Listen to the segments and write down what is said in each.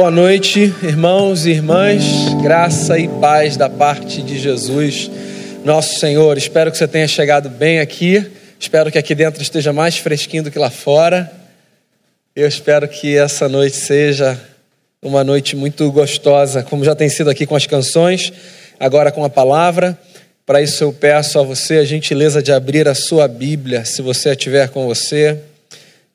Boa noite, irmãos e irmãs. Graça e paz da parte de Jesus, nosso Senhor. Espero que você tenha chegado bem aqui. Espero que aqui dentro esteja mais fresquinho do que lá fora. Eu espero que essa noite seja uma noite muito gostosa, como já tem sido aqui com as canções, agora com a palavra. Para isso eu peço a você a gentileza de abrir a sua Bíblia, se você a tiver com você,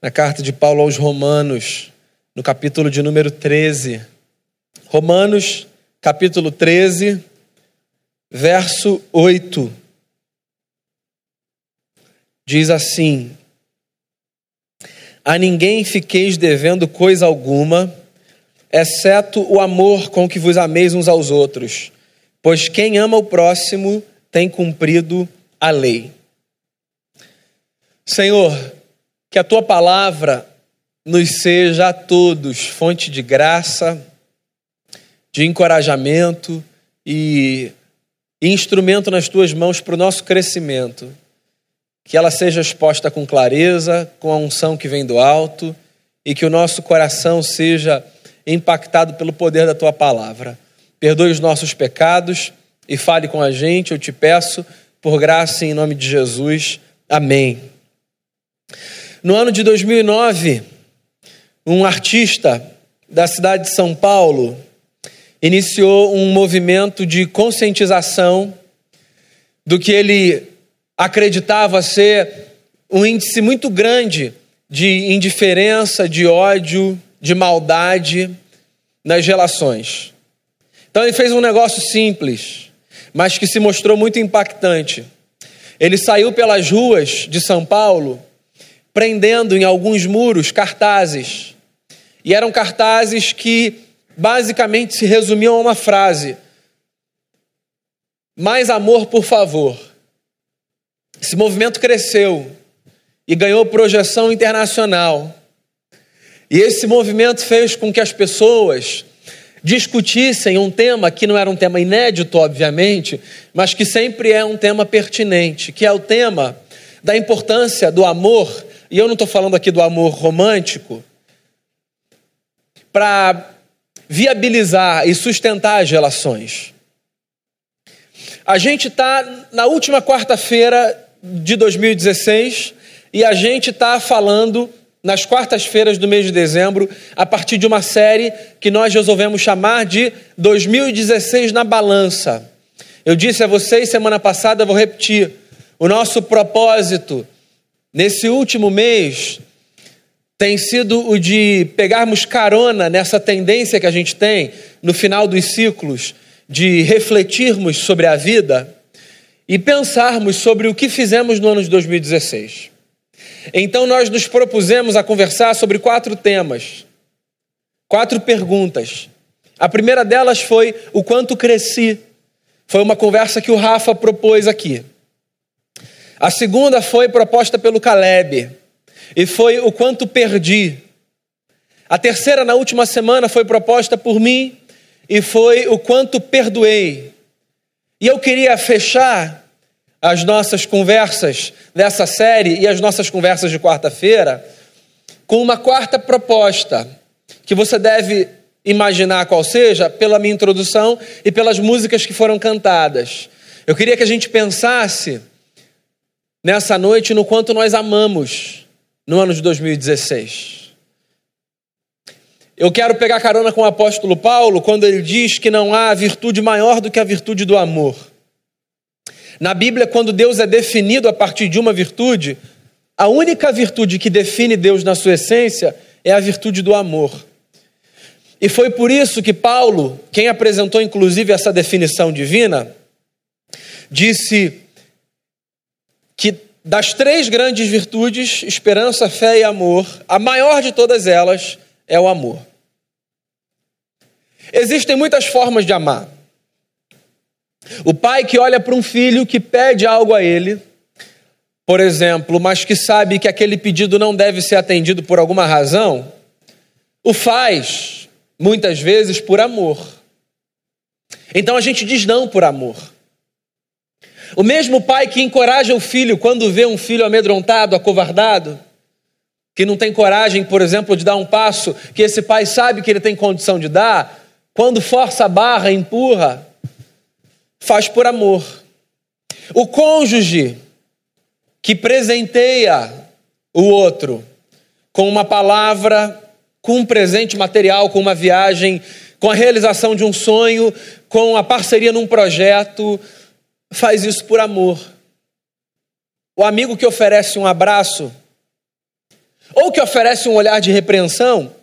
na carta de Paulo aos Romanos, no capítulo de número 13. Romanos, capítulo 13, verso 8. Diz assim: A ninguém fiqueis devendo coisa alguma, exceto o amor com que vos ameis uns aos outros, pois quem ama o próximo tem cumprido a lei. Senhor, que a tua palavra nos seja a todos fonte de graça, de encorajamento e instrumento nas tuas mãos para o nosso crescimento. Que ela seja exposta com clareza, com a unção que vem do alto e que o nosso coração seja impactado pelo poder da tua palavra. Perdoe os nossos pecados e fale com a gente, eu te peço, por graça em nome de Jesus. Amém. No ano de 2009, um artista da cidade de São Paulo iniciou um movimento de conscientização do que ele acreditava ser um índice muito grande de indiferença, de ódio, de maldade nas relações. Então ele fez um negócio simples, mas que se mostrou muito impactante. Ele saiu pelas ruas de São Paulo, prendendo em alguns muros cartazes e eram cartazes que basicamente se resumiam a uma frase: Mais amor, por favor. Esse movimento cresceu e ganhou projeção internacional. E esse movimento fez com que as pessoas discutissem um tema que não era um tema inédito, obviamente, mas que sempre é um tema pertinente, que é o tema da importância do amor, e eu não estou falando aqui do amor romântico, para viabilizar e sustentar as relações. A gente está na última quarta-feira de 2016 e a gente está falando nas quartas-feiras do mês de dezembro a partir de uma série que nós resolvemos chamar de 2016 na balança. Eu disse a vocês semana passada, vou repetir, o nosso propósito nesse último mês tem sido o de pegarmos carona nessa tendência que a gente tem no final dos ciclos de refletirmos sobre a vida e pensarmos sobre o que fizemos no ano de 2016. Então nós nos propusemos a conversar sobre quatro temas, quatro perguntas. A primeira delas foi o quanto cresci. Foi uma conversa que o Rafa propôs aqui. A segunda foi proposta pelo Caleb e foi o quanto perdi. A terceira, na última semana, foi proposta por mim e foi o quanto perdoei. E eu queria fechar as nossas conversas dessa série e as nossas conversas de quarta-feira com uma quarta proposta que você deve imaginar qual seja pela minha introdução e pelas músicas que foram cantadas. Eu queria que a gente pensasse nessa noite no quanto nós amamos no ano de 2016. Eu quero pegar carona com o apóstolo Paulo quando ele diz que não há virtude maior do que a virtude do amor. Na Bíblia, quando Deus é definido a partir de uma virtude, a única virtude que define Deus na sua essência é a virtude do amor. E foi por isso que Paulo, quem apresentou inclusive essa definição divina, disse que das três grandes virtudes, esperança, fé e amor, a maior de todas elas é o amor. Existem muitas formas de amar. O pai que olha para um filho que pede algo a ele, por exemplo, mas que sabe que aquele pedido não deve ser atendido por alguma razão, o faz, muitas vezes, por amor. Então a gente diz não por amor. O mesmo pai que encoraja o filho quando vê um filho amedrontado, acovardado, que não tem coragem, por exemplo, de dar um passo que esse pai sabe que ele tem condição de dar, quando força a barra, empurra, faz por amor. O cônjuge que presenteia o outro com uma palavra, com um presente material, com uma viagem, com a realização de um sonho, com a parceria num projeto, faz isso por amor. O amigo que oferece um abraço, ou que oferece um olhar de repreensão,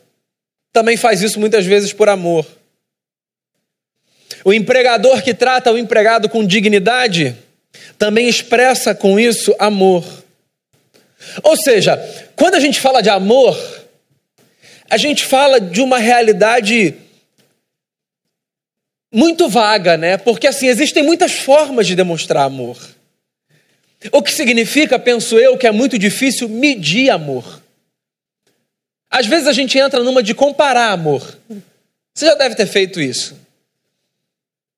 também faz isso muitas vezes por amor. O empregador que trata o empregado com dignidade também expressa com isso amor. Ou seja, quando a gente fala de amor, a gente fala de uma realidade muito vaga, né? Porque assim, existem muitas formas de demonstrar amor. O que significa, penso eu, que é muito difícil medir amor. Às vezes a gente entra numa de comparar amor. Você já deve ter feito isso.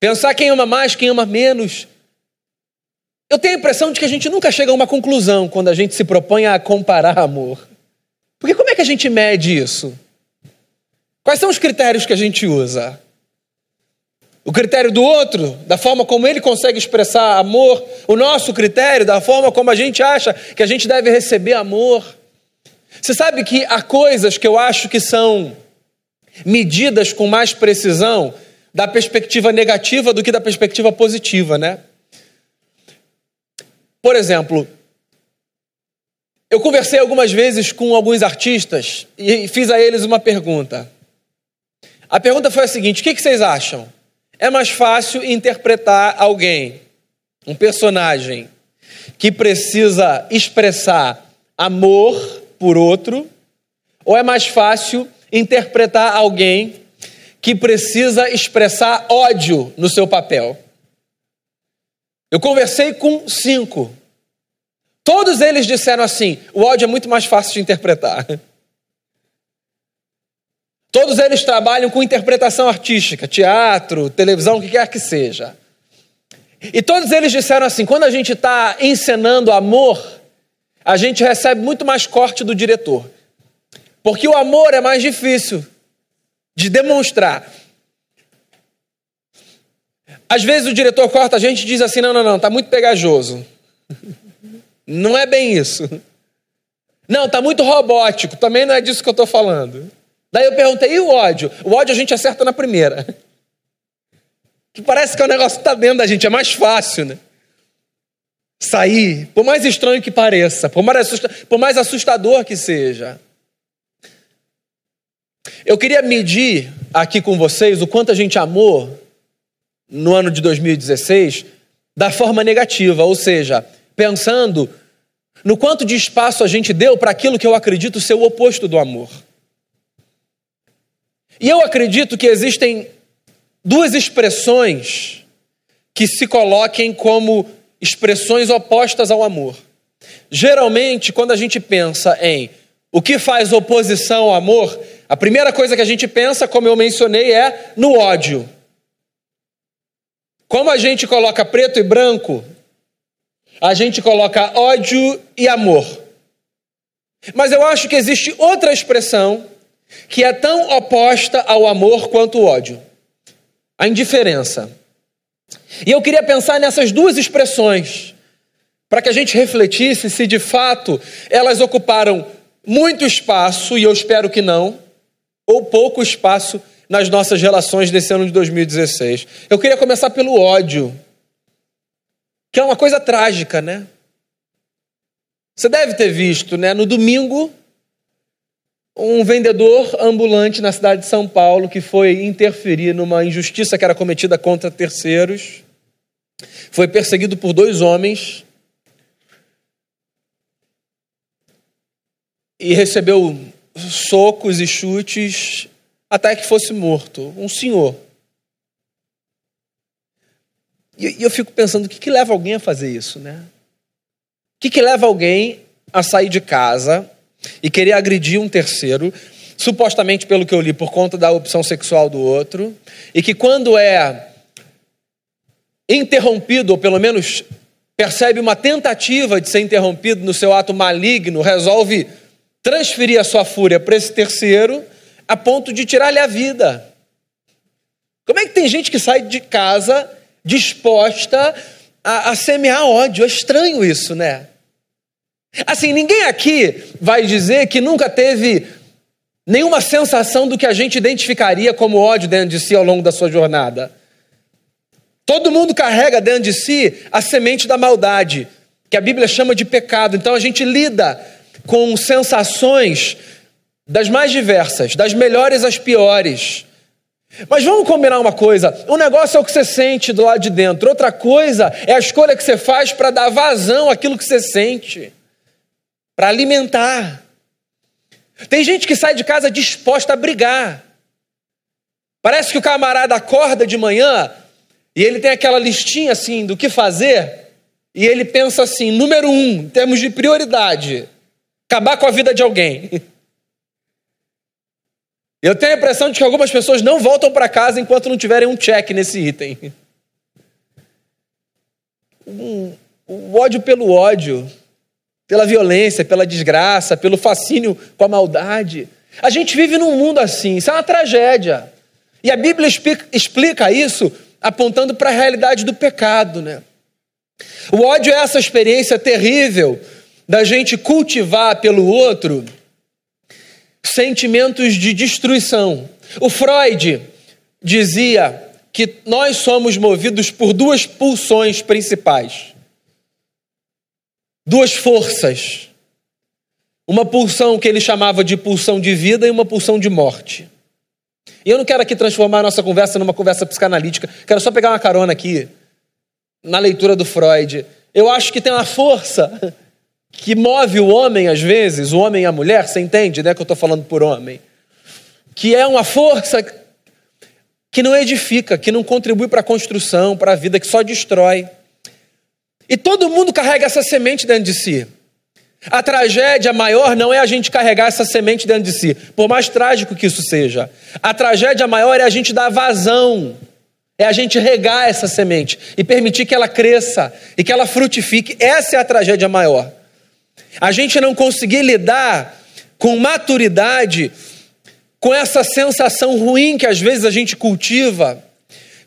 Pensar quem ama mais, quem ama menos. Eu tenho a impressão de que a gente nunca chega a uma conclusão quando a gente se propõe a comparar amor. Porque como é que a gente mede isso? Quais são os critérios que a gente usa? O critério do outro, da forma como ele consegue expressar amor, o nosso critério, da forma como a gente acha que a gente deve receber amor. Você sabe que há coisas que eu acho que são medidas com mais precisão da perspectiva negativa do que da perspectiva positiva, né? Por exemplo, eu conversei algumas vezes com alguns artistas e fiz a eles uma pergunta. A pergunta foi a seguinte: o que vocês acham? É mais fácil interpretar alguém, um personagem, que precisa expressar amor por outro, ou é mais fácil interpretar alguém que precisa expressar ódio no seu papel? Eu conversei com cinco. Todos eles disseram assim: o ódio é muito mais fácil de interpretar. Todos eles trabalham com interpretação artística, teatro, televisão, o que quer que seja. E todos eles disseram assim: quando a gente está encenando amor, a gente recebe muito mais corte do diretor. Porque o amor é mais difícil de demonstrar. Às vezes o diretor corta a gente e diz assim: não, não, não, está muito pegajoso. Não é bem isso. Não, está muito robótico, também não é disso que eu estou falando. Daí eu perguntei, e o ódio? O ódio a gente acerta na primeira. Que parece que o negócio está dentro da gente, é mais fácil, né? Sair, por mais estranho que pareça, por mais, por mais assustador que seja. Eu queria medir aqui com vocês o quanto a gente amou no ano de 2016 da forma negativa, ou seja, pensando no quanto de espaço a gente deu para aquilo que eu acredito ser o oposto do amor. E eu acredito que existem duas expressões que se coloquem como expressões opostas ao amor. Geralmente, quando a gente pensa em o que faz oposição ao amor, a primeira coisa que a gente pensa, como eu mencionei, é no ódio. Como a gente coloca preto e branco, a gente coloca ódio e amor. Mas eu acho que existe outra expressão que é tão oposta ao amor quanto o ódio a indiferença. E eu queria pensar nessas duas expressões, para que a gente refletisse se de fato elas ocuparam muito espaço, e eu espero que não, ou pouco espaço nas nossas relações desse ano de 2016. Eu queria começar pelo ódio, que é uma coisa trágica, né? Você deve ter visto, né? No domingo, um vendedor ambulante na cidade de São Paulo que foi interferir numa injustiça que era cometida contra terceiros, foi perseguido por dois homens e recebeu socos e chutes até que fosse morto. Um senhor. E eu fico pensando, o que, que leva alguém a fazer isso, né? O que, que leva alguém a sair de casa e querer agredir um terceiro, supostamente pelo que eu li, por conta da opção sexual do outro, e que quando é interrompido, ou pelo menos percebe uma tentativa de ser interrompido no seu ato maligno, resolve transferir a sua fúria para esse terceiro a ponto de tirar-lhe a vida. Como é que tem gente que sai de casa disposta a, a semear ódio? É estranho isso, né? Assim, ninguém aqui vai dizer que nunca teve nenhuma sensação do que a gente identificaria como ódio dentro de si ao longo da sua jornada. Todo mundo carrega dentro de si a semente da maldade, que a Bíblia chama de pecado. Então a gente lida com sensações das mais diversas, das melhores às piores. Mas vamos combinar uma coisa: um negócio é o que você sente do lado de dentro, outra coisa é a escolha que você faz para dar vazão àquilo que você sente, para alimentar. Tem gente que sai de casa disposta a brigar. Parece que o camarada acorda de manhã e ele tem aquela listinha assim do que fazer, e ele pensa assim: número um, em termos de prioridade, acabar com a vida de alguém. Eu tenho a impressão de que algumas pessoas não voltam para casa enquanto não tiverem um check nesse item. O ódio pelo ódio, pela violência, pela desgraça, pelo fascínio com a maldade. A gente vive num mundo assim, isso é uma tragédia. E a Bíblia explica isso apontando para a realidade do pecado, né? O ódio é essa experiência terrível da gente cultivar pelo outro sentimentos de destruição. O Freud dizia que nós somos movidos por duas pulsões principais, duas forças. Uma pulsão que ele chamava de pulsão de vida e uma pulsão de morte. E eu não quero aqui transformar a nossa conversa numa conversa psicanalítica, quero só pegar uma carona aqui na leitura do Freud. Eu acho que tem uma força que move o homem às vezes, o homem e a mulher, você entende, né, que eu estou falando por homem, que é uma força que não edifica, que não contribui para a construção, para a vida, que só destrói. E todo mundo carrega essa semente dentro de si. A tragédia maior não é a gente carregar essa semente dentro de si, por mais trágico que isso seja. A tragédia maior é a gente dar vazão, é a gente regar essa semente e permitir que ela cresça e que ela frutifique. Essa é a tragédia maior. A gente não conseguir lidar com maturidade com essa sensação ruim que às vezes a gente cultiva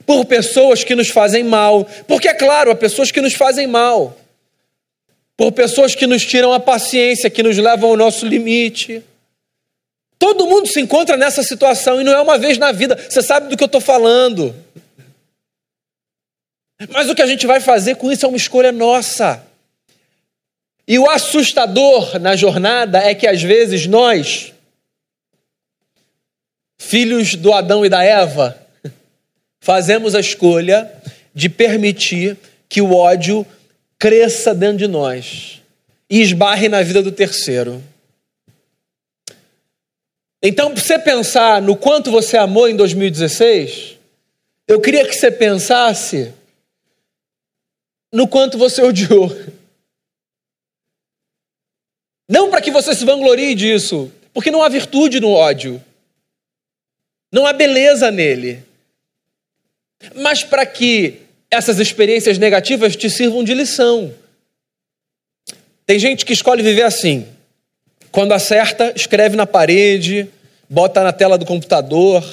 por pessoas que nos fazem mal. Porque, é claro, há pessoas que nos fazem mal. Por pessoas que nos tiram a paciência, que nos levam ao nosso limite. Todo mundo se encontra nessa situação e não é uma vez na vida. Você sabe do que eu estou falando. Mas o que a gente vai fazer com isso é uma escolha nossa. E o assustador na jornada é que às vezes nós, filhos do Adão e da Eva, fazemos a escolha de permitir que o ódio cresça dentro de nós e esbarre na vida do terceiro. Então, para você pensar no quanto você amou em 2016, eu queria que você pensasse no quanto você odiou. Não para que você se vanglorie disso, porque não há virtude no ódio. Não há beleza nele. Mas para que essas experiências negativas te sirvam de lição. Tem gente que escolhe viver assim. Quando acerta, escreve na parede, bota na tela do computador,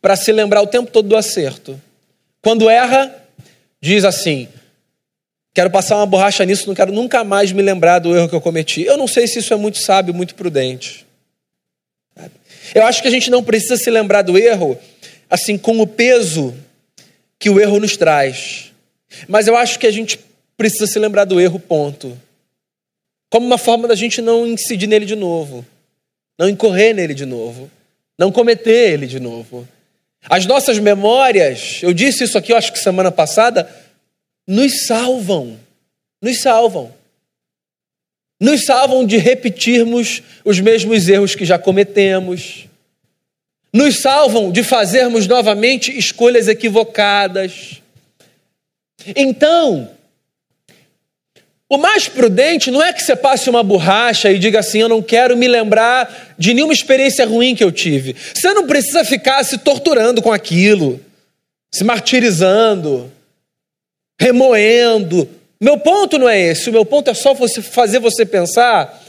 para se lembrar o tempo todo do acerto. Quando erra, diz assim: Quero passar uma borracha nisso, não quero nunca mais me lembrar do erro que eu cometi. Eu não sei se isso é muito sábio, muito prudente. Eu acho que a gente não precisa se lembrar do erro assim com o peso que o erro nos traz. Mas eu acho que a gente precisa se lembrar do erro, ponto. Como uma forma da gente não incidir nele de novo, não incorrer nele de novo, não cometer ele de novo. As nossas memórias, eu disse isso aqui, eu acho que semana passada, nos salvam. Nos salvam. Nos salvam de repetirmos os mesmos erros que já cometemos. Nos salvam de fazermos novamente escolhas equivocadas. Então, o mais prudente não é que você passe uma borracha e diga assim: Eu não quero me lembrar de nenhuma experiência ruim que eu tive. Você não precisa ficar se torturando com aquilo, se martirizando remoendo. Meu ponto não é esse, o meu ponto é só você fazer você pensar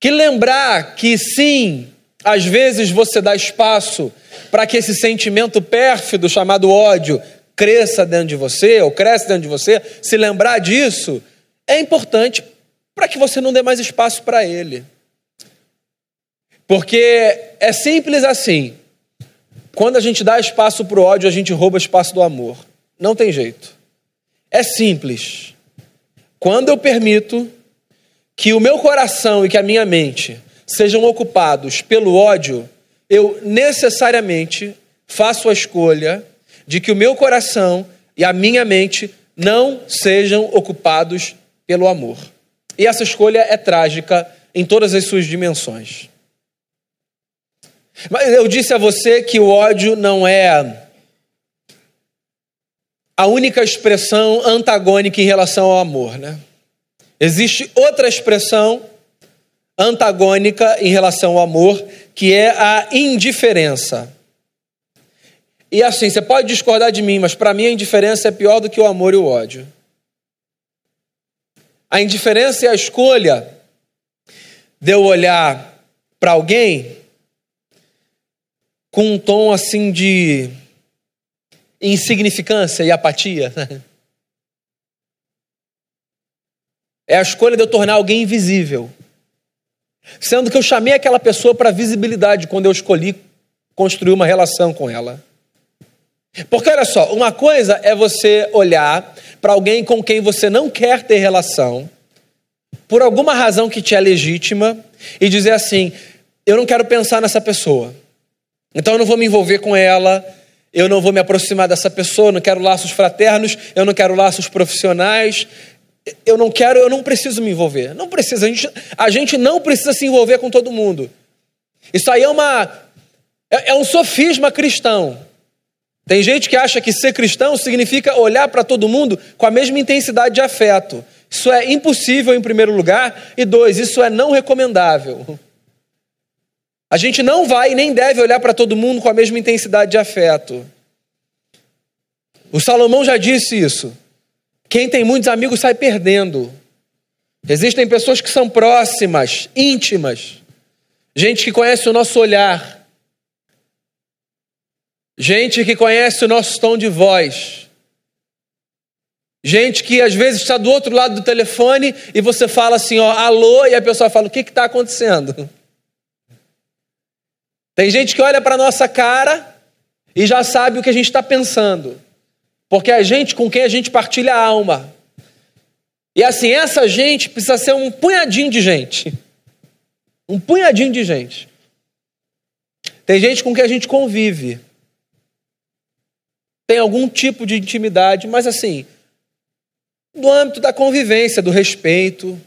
que lembrar que sim, às vezes você dá espaço para que esse sentimento pérfido chamado ódio cresça dentro de você, ou cresce dentro de você, se lembrar disso, é importante para que você não dê mais espaço para ele. Porque é simples assim. Quando a gente dá espaço para o ódio, a gente rouba espaço do amor. Não tem jeito. É simples. Quando eu permito que o meu coração e que a minha mente sejam ocupados pelo ódio, eu necessariamente faço a escolha de que o meu coração e a minha mente não sejam ocupados pelo amor. E essa escolha é trágica em todas as suas dimensões. Mas eu disse a você que o ódio não é a única expressão antagônica em relação ao amor, né? Existe outra expressão antagônica em relação ao amor, que é a indiferença. E assim, você pode discordar de mim, mas para mim a indiferença é pior do que o amor e o ódio. A indiferença é a escolha de eu olhar para alguém com um tom assim de insignificância e apatia. É a escolha de eu tornar alguém invisível. Sendo que eu chamei aquela pessoa para visibilidade quando eu escolhi construir uma relação com ela. Porque olha só, uma coisa é você olhar para alguém com quem você não quer ter relação, por alguma razão que te é legítima, e dizer assim: eu não quero pensar nessa pessoa. Então eu não vou me envolver com ela, eu não vou me aproximar dessa pessoa, não quero laços fraternos, eu não quero laços profissionais, eu não quero, eu não preciso me envolver. Não precisa, a gente, a gente não precisa se envolver com todo mundo. Isso aí é uma é, é um sofisma cristão. Tem gente que acha que ser cristão significa olhar para todo mundo com a mesma intensidade de afeto. Isso é impossível em primeiro lugar e dois, isso é não recomendável. A gente não vai nem deve olhar para todo mundo com a mesma intensidade de afeto. O Salomão já disse isso. Quem tem muitos amigos sai perdendo. Existem pessoas que são próximas, íntimas, gente que conhece o nosso olhar, gente que conhece o nosso tom de voz, gente que às vezes está do outro lado do telefone e você fala assim, ó, alô, e a pessoa fala, o que está acontecendo? Tem gente que olha para a nossa cara e já sabe o que a gente está pensando. Porque é a gente com quem a gente partilha a alma. E assim, essa gente precisa ser um punhadinho de gente. Um punhadinho de gente. Tem gente com quem a gente convive. Tem algum tipo de intimidade, mas assim, no âmbito da convivência, do respeito.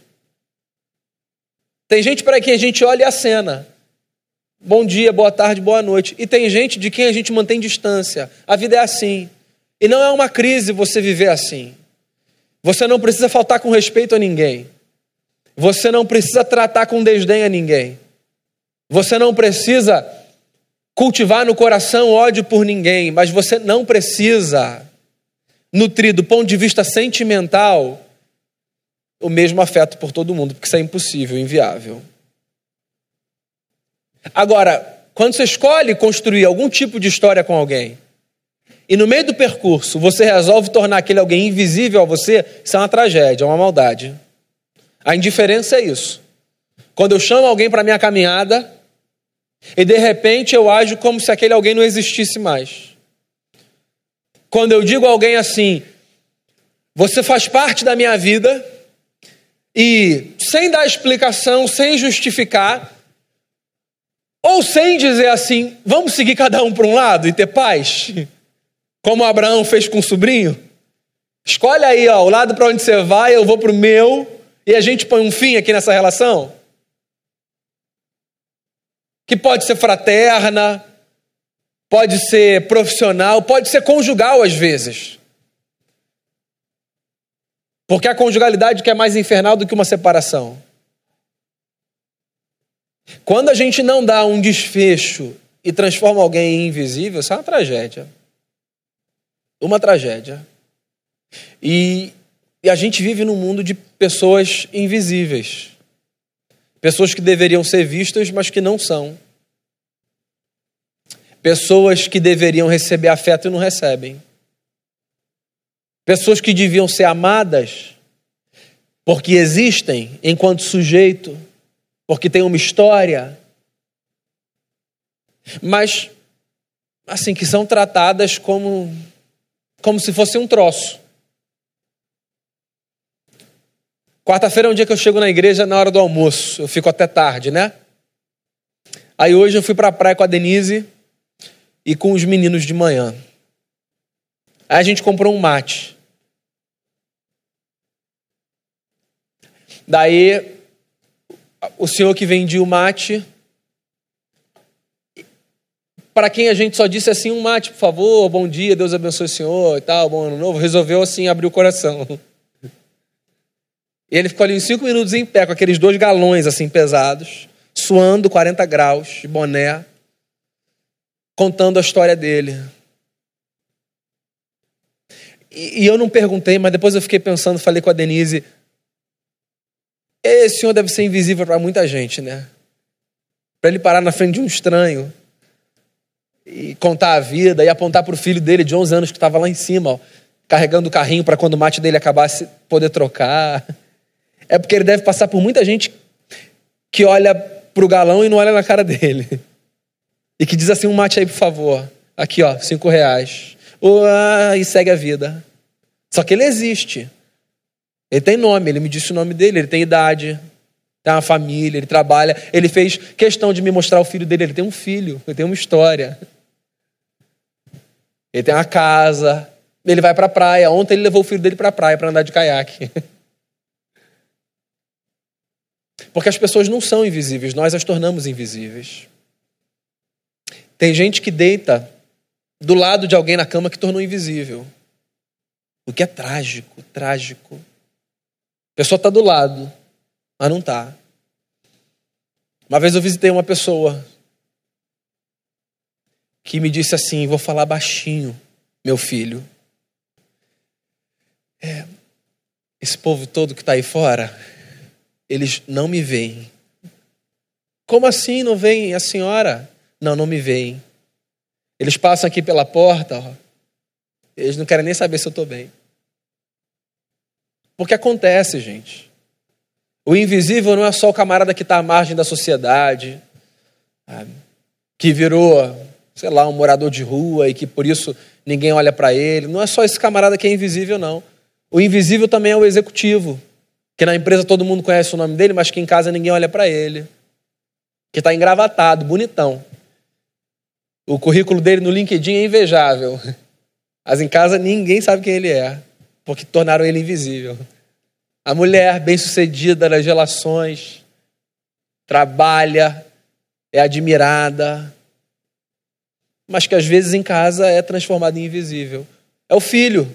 Tem gente para quem a gente olha e acena. Bom dia, boa tarde, boa noite. E tem gente de quem a gente mantém distância. A vida é assim. E não é uma crise você viver assim. Você não precisa faltar com respeito a ninguém. Você não precisa tratar com desdém a ninguém. Você não precisa cultivar no coração ódio por ninguém, mas você não precisa nutrir do ponto de vista sentimental o mesmo afeto por todo mundo, porque isso é impossível, inviável. Agora, quando você escolhe construir algum tipo de história com alguém, e no meio do percurso você resolve tornar aquele alguém invisível a você, isso é uma tragédia, é uma maldade. A indiferença é isso. Quando eu chamo alguém para minha caminhada e de repente eu ajo como se aquele alguém não existisse mais. Quando eu digo a alguém assim, você faz parte da minha vida e sem dar explicação, sem justificar, ou sem dizer assim, vamos seguir cada um para um lado e ter paz? Como Abraão fez com o sobrinho? Escolhe aí, ó, o lado para onde você vai, eu vou para o meu, e a gente põe um fim aqui nessa relação? Que pode ser fraterna, pode ser profissional, pode ser conjugal às vezes. Porque a conjugalidade que é mais infernal do que uma separação. Quando a gente não dá um desfecho e transforma alguém em invisível, isso é uma tragédia uma tragédia. E, e a gente vive num mundo de pessoas invisíveis. Pessoas que deveriam ser vistas, mas que não são. Pessoas que deveriam receber afeto e não recebem. Pessoas que deviam ser amadas porque existem enquanto sujeito, porque tem uma história, mas assim que são tratadas como como se fosse um troço. Quarta-feira é um dia que eu chego na igreja na hora do almoço, eu fico até tarde, né? Aí hoje eu fui para a praia com a Denise e com os meninos de manhã. Aí a gente comprou um mate. Daí o senhor que vendia o mate, para quem a gente só disse assim, um mate, por favor, bom dia, Deus abençoe o senhor e tal, bom ano novo, resolveu assim abrir o coração. E ele ficou ali uns cinco minutos em pé, com aqueles dois galões assim pesados, suando 40 graus, de boné, contando a história dele. E, e eu não perguntei, mas depois eu fiquei pensando, falei com a Denise, esse senhor deve ser invisível para muita gente, né? Para ele parar na frente de um estranho e contar a vida e apontar para o filho dele de 11 anos que estava lá em cima, ó, carregando o carrinho para quando o mate dele acabasse poder trocar. É porque ele deve passar por muita gente que olha para o galão e não olha na cara dele. E que diz assim: um mate aí, por favor. Aqui, ó, cinco reais. e segue a vida. Só que ele existe. Ele tem nome, ele me disse o nome dele, ele tem idade, tem uma família, ele trabalha. Ele fez questão de me mostrar o filho dele. Ele tem um filho, ele tem uma história. Ele tem uma casa, ele vai para a praia. Ontem ele levou o filho dele para a praia para andar de caiaque. Porque as pessoas não são invisíveis, nós as tornamos invisíveis. Tem gente que deita do lado de alguém na cama que tornou invisível. O que é trágico, trágico. A pessoa está do lado, mas não está. Uma vez eu visitei uma pessoa que me disse assim: Vou falar baixinho, meu filho. É, esse povo todo que está aí fora, eles não me veem. Como assim não veem a senhora? Não, não me veem. Eles passam aqui pela porta, ó, eles não querem nem saber se eu estou bem. Porque acontece, gente. O invisível não é só o camarada que está à margem da sociedade, que virou, sei lá, um morador de rua e que por isso ninguém olha para ele. Não é só esse camarada que é invisível, não. O invisível também é o executivo, que na empresa todo mundo conhece o nome dele, mas que em casa ninguém olha para ele. Que está engravatado, bonitão. O currículo dele no LinkedIn é invejável. Mas em casa ninguém sabe quem ele é porque tornaram ele invisível. A mulher bem-sucedida nas relações, trabalha, é admirada, mas que às vezes em casa é transformada em invisível. É o filho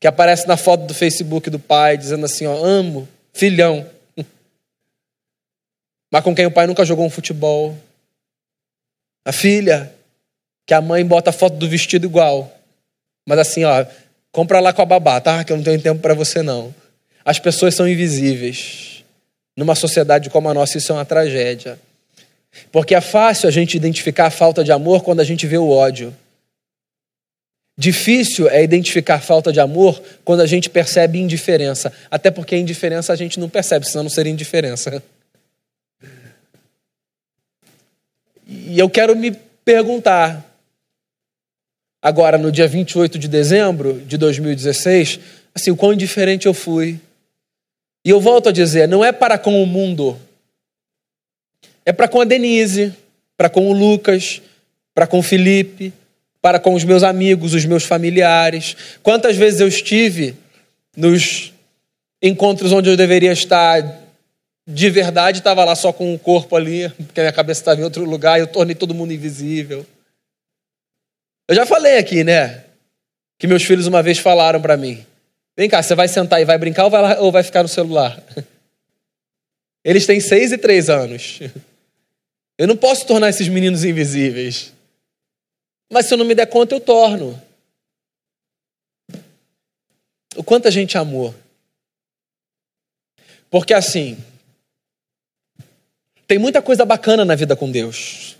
que aparece na foto do Facebook do pai dizendo assim, ó, amo, filhão. Mas com quem o pai nunca jogou um futebol. A filha que a mãe bota a foto do vestido igual. Mas assim, ó, Compra lá com a babá, tá? Que eu não tenho tempo para você não. As pessoas são invisíveis. Numa sociedade como a nossa, isso é uma tragédia. Porque é fácil a gente identificar a falta de amor quando a gente vê o ódio. Difícil é identificar falta de amor quando a gente percebe indiferença. Até porque a indiferença a gente não percebe, senão não seria indiferença. E eu quero me perguntar: agora no dia 28 de dezembro de 2016, assim, o quão indiferente eu fui. E eu volto a dizer, não é para com o mundo, é para com a Denise, para com o Lucas, para com o Felipe, para com os meus amigos, os meus familiares. Quantas vezes eu estive nos encontros onde eu deveria estar de verdade, estava lá só com o corpo ali, porque a minha cabeça estava em outro lugar e eu tornei todo mundo invisível. Eu já falei aqui, né? Que meus filhos uma vez falaram para mim: Vem cá, você vai sentar e vai brincar ou vai, ou vai ficar no celular? Eles têm seis e três anos. Eu não posso tornar esses meninos invisíveis. Mas se eu não me der conta, eu torno. O quanto a gente amou. Porque assim, Tem muita coisa bacana na vida com Deus.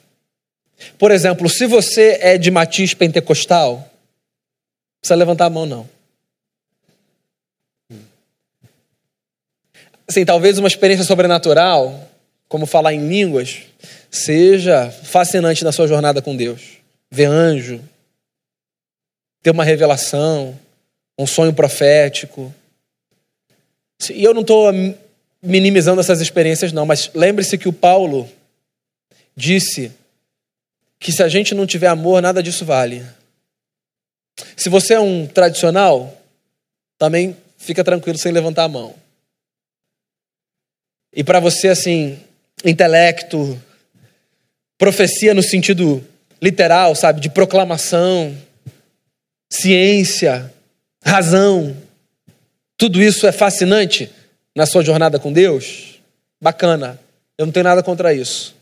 Por exemplo, se você é de matiz pentecostal, não precisa levantar a mão, não. Assim, talvez uma experiência sobrenatural, como falar em línguas, seja fascinante na sua jornada com Deus. Ver anjo, ter uma revelação, um sonho profético. E eu não estou minimizando essas experiências, não, mas lembre-se que o Paulo disse que se a gente não tiver amor, nada disso vale. Se você é um tradicional, também fica tranquilo sem levantar a mão. E para você, assim, intelecto, profecia no sentido literal, sabe, de proclamação, ciência, razão, tudo isso é fascinante na sua jornada com Deus? Bacana, eu não tenho nada contra isso.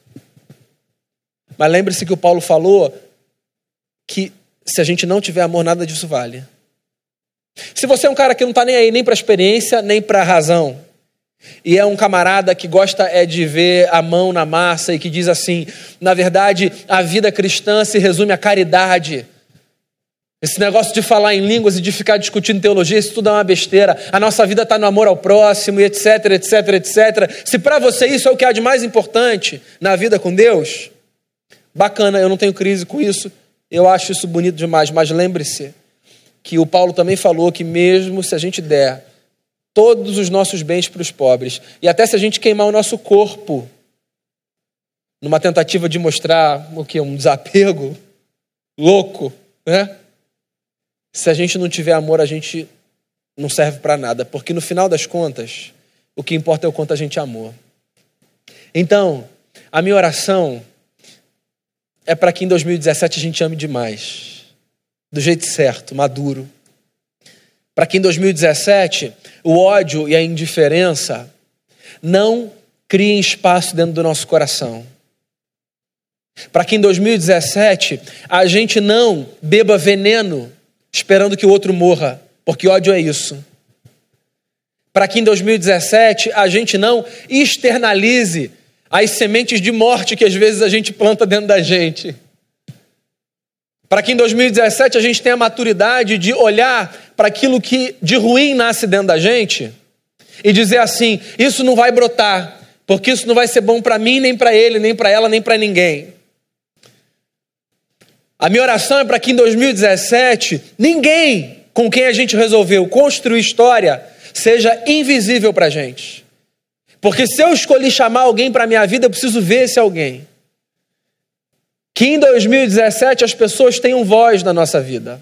Mas lembre-se que o Paulo falou que se a gente não tiver amor, nada disso vale. Se você é um cara que não está nem aí nem para a experiência, nem para a razão, e é um camarada que gosta é de ver a mão na massa e que diz assim: na verdade, a vida cristã se resume à caridade. Esse negócio de falar em línguas e de ficar discutindo teologia, isso tudo é uma besteira. A nossa vida está no amor ao próximo, e etc, etc, etc. Se para você isso é o que há de mais importante na vida com Deus, bacana, eu não tenho crise com isso, eu acho isso bonito demais, mas lembre-se que o Paulo também falou que mesmo se a gente der todos os nossos bens para os pobres, e até se a gente queimar o nosso corpo, numa tentativa de mostrar o que? Um desapego louco, né? Se a gente não tiver amor, a gente não serve para nada, porque no final das contas, o que importa é o quanto a gente amou. Então, a minha oração é para que em 2017 a gente ame demais, do jeito certo, maduro. Para que em 2017 o ódio e a indiferença não criem espaço dentro do nosso coração. Para que em 2017 a gente não beba veneno esperando que o outro morra, porque ódio é isso. Para que em 2017 a gente não externalize as sementes de morte que às vezes a gente planta dentro da gente. Para que em 2017 a gente tenha a maturidade de olhar para aquilo que de ruim nasce dentro da gente e dizer assim: isso não vai brotar, porque isso não vai ser bom para mim, nem para ele, nem para ela, nem para ninguém. A minha oração é para que em 2017 ninguém com quem a gente resolveu construir história seja invisível para a gente. Porque se eu escolhi chamar alguém para a minha vida, eu preciso ver esse alguém. Que em 2017 as pessoas tenham voz na nossa vida.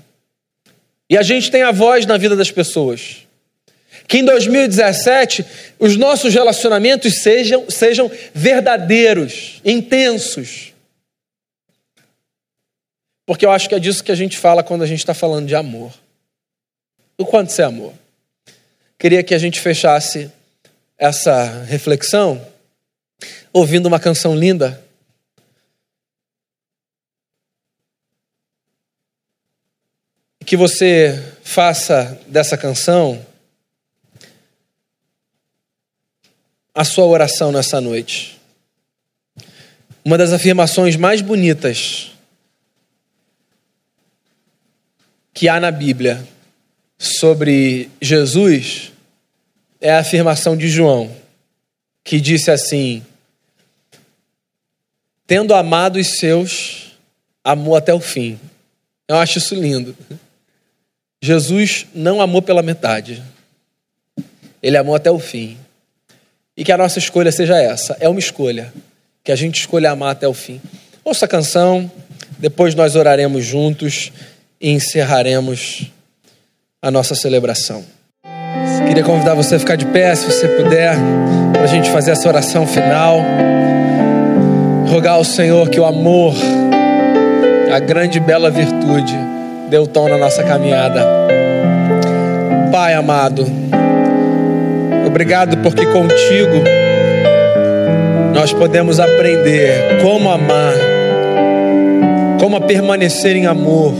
E a gente tem a voz na vida das pessoas. Que em 2017 os nossos relacionamentos sejam, sejam verdadeiros, intensos porque eu acho que é disso que a gente fala quando a gente está falando de amor. O quanto você é amor. Queria que a gente fechasse essa reflexão ouvindo uma canção linda. Que você faça dessa canção a sua oração nessa noite. Uma das afirmações mais bonitas que há na Bíblia sobre Jesus é a afirmação de João, que disse assim: Tendo amado os seus, amou até o fim. Eu acho isso lindo. Jesus não amou pela metade, ele amou até o fim. E que a nossa escolha seja essa: é uma escolha, que a gente escolha amar até o fim. Ouça a canção, depois nós oraremos juntos e encerraremos a nossa celebração. Queria convidar você a ficar de pé, se você puder, para a gente fazer essa oração final. Rogar ao Senhor que o amor, a grande e bela virtude, o tom na nossa caminhada. Pai amado, obrigado porque contigo nós podemos aprender como amar, como permanecer em amor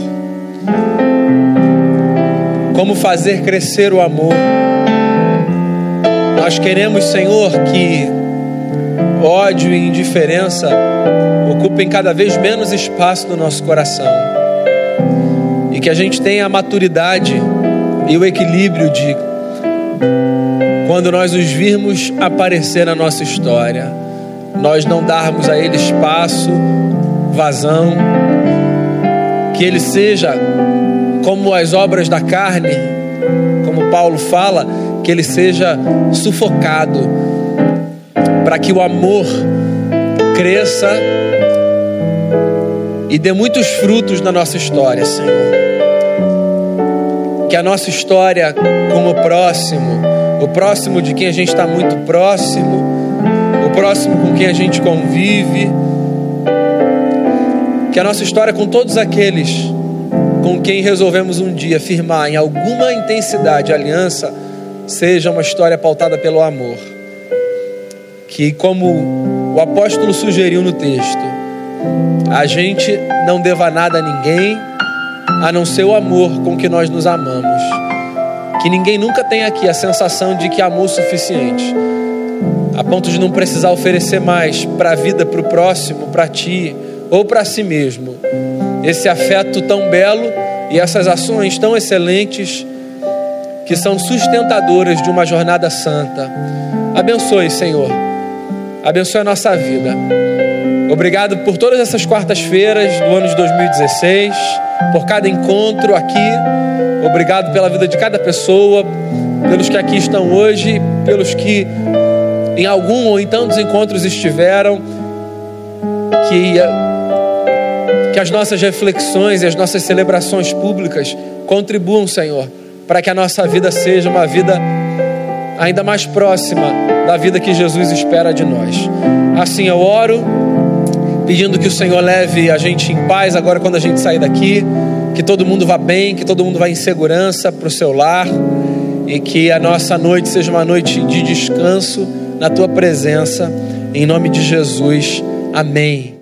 como fazer crescer o amor. Nós queremos, Senhor, que ódio e indiferença ocupem cada vez menos espaço no nosso coração. Que a gente tenha a maturidade e o equilíbrio de quando nós os virmos aparecer na nossa história, nós não darmos a ele espaço, vazão, que ele seja como as obras da carne, como Paulo fala, que ele seja sufocado, para que o amor cresça e dê muitos frutos na nossa história, Senhor. Que a nossa história com o próximo, o próximo de quem a gente está muito próximo, o próximo com quem a gente convive, que a nossa história com todos aqueles com quem resolvemos um dia firmar em alguma intensidade aliança seja uma história pautada pelo amor. Que, como o apóstolo sugeriu no texto, a gente não deva nada a ninguém a não ser o amor com que nós nos amamos. Que ninguém nunca tenha aqui a sensação de que amou o suficiente, a ponto de não precisar oferecer mais para a vida, para o próximo, para ti ou para si mesmo. Esse afeto tão belo e essas ações tão excelentes que são sustentadoras de uma jornada santa. Abençoe, Senhor. Abençoe a nossa vida. Obrigado por todas essas quartas-feiras do ano de 2016, por cada encontro aqui. Obrigado pela vida de cada pessoa, pelos que aqui estão hoje, pelos que em algum ou em tantos encontros estiveram. Que, que as nossas reflexões e as nossas celebrações públicas contribuam, Senhor, para que a nossa vida seja uma vida ainda mais próxima da vida que Jesus espera de nós. Assim eu oro, pedindo que o Senhor leve a gente em paz agora quando a gente sair daqui, que todo mundo vá bem, que todo mundo vá em segurança para o seu lar e que a nossa noite seja uma noite de descanso na tua presença. Em nome de Jesus. Amém.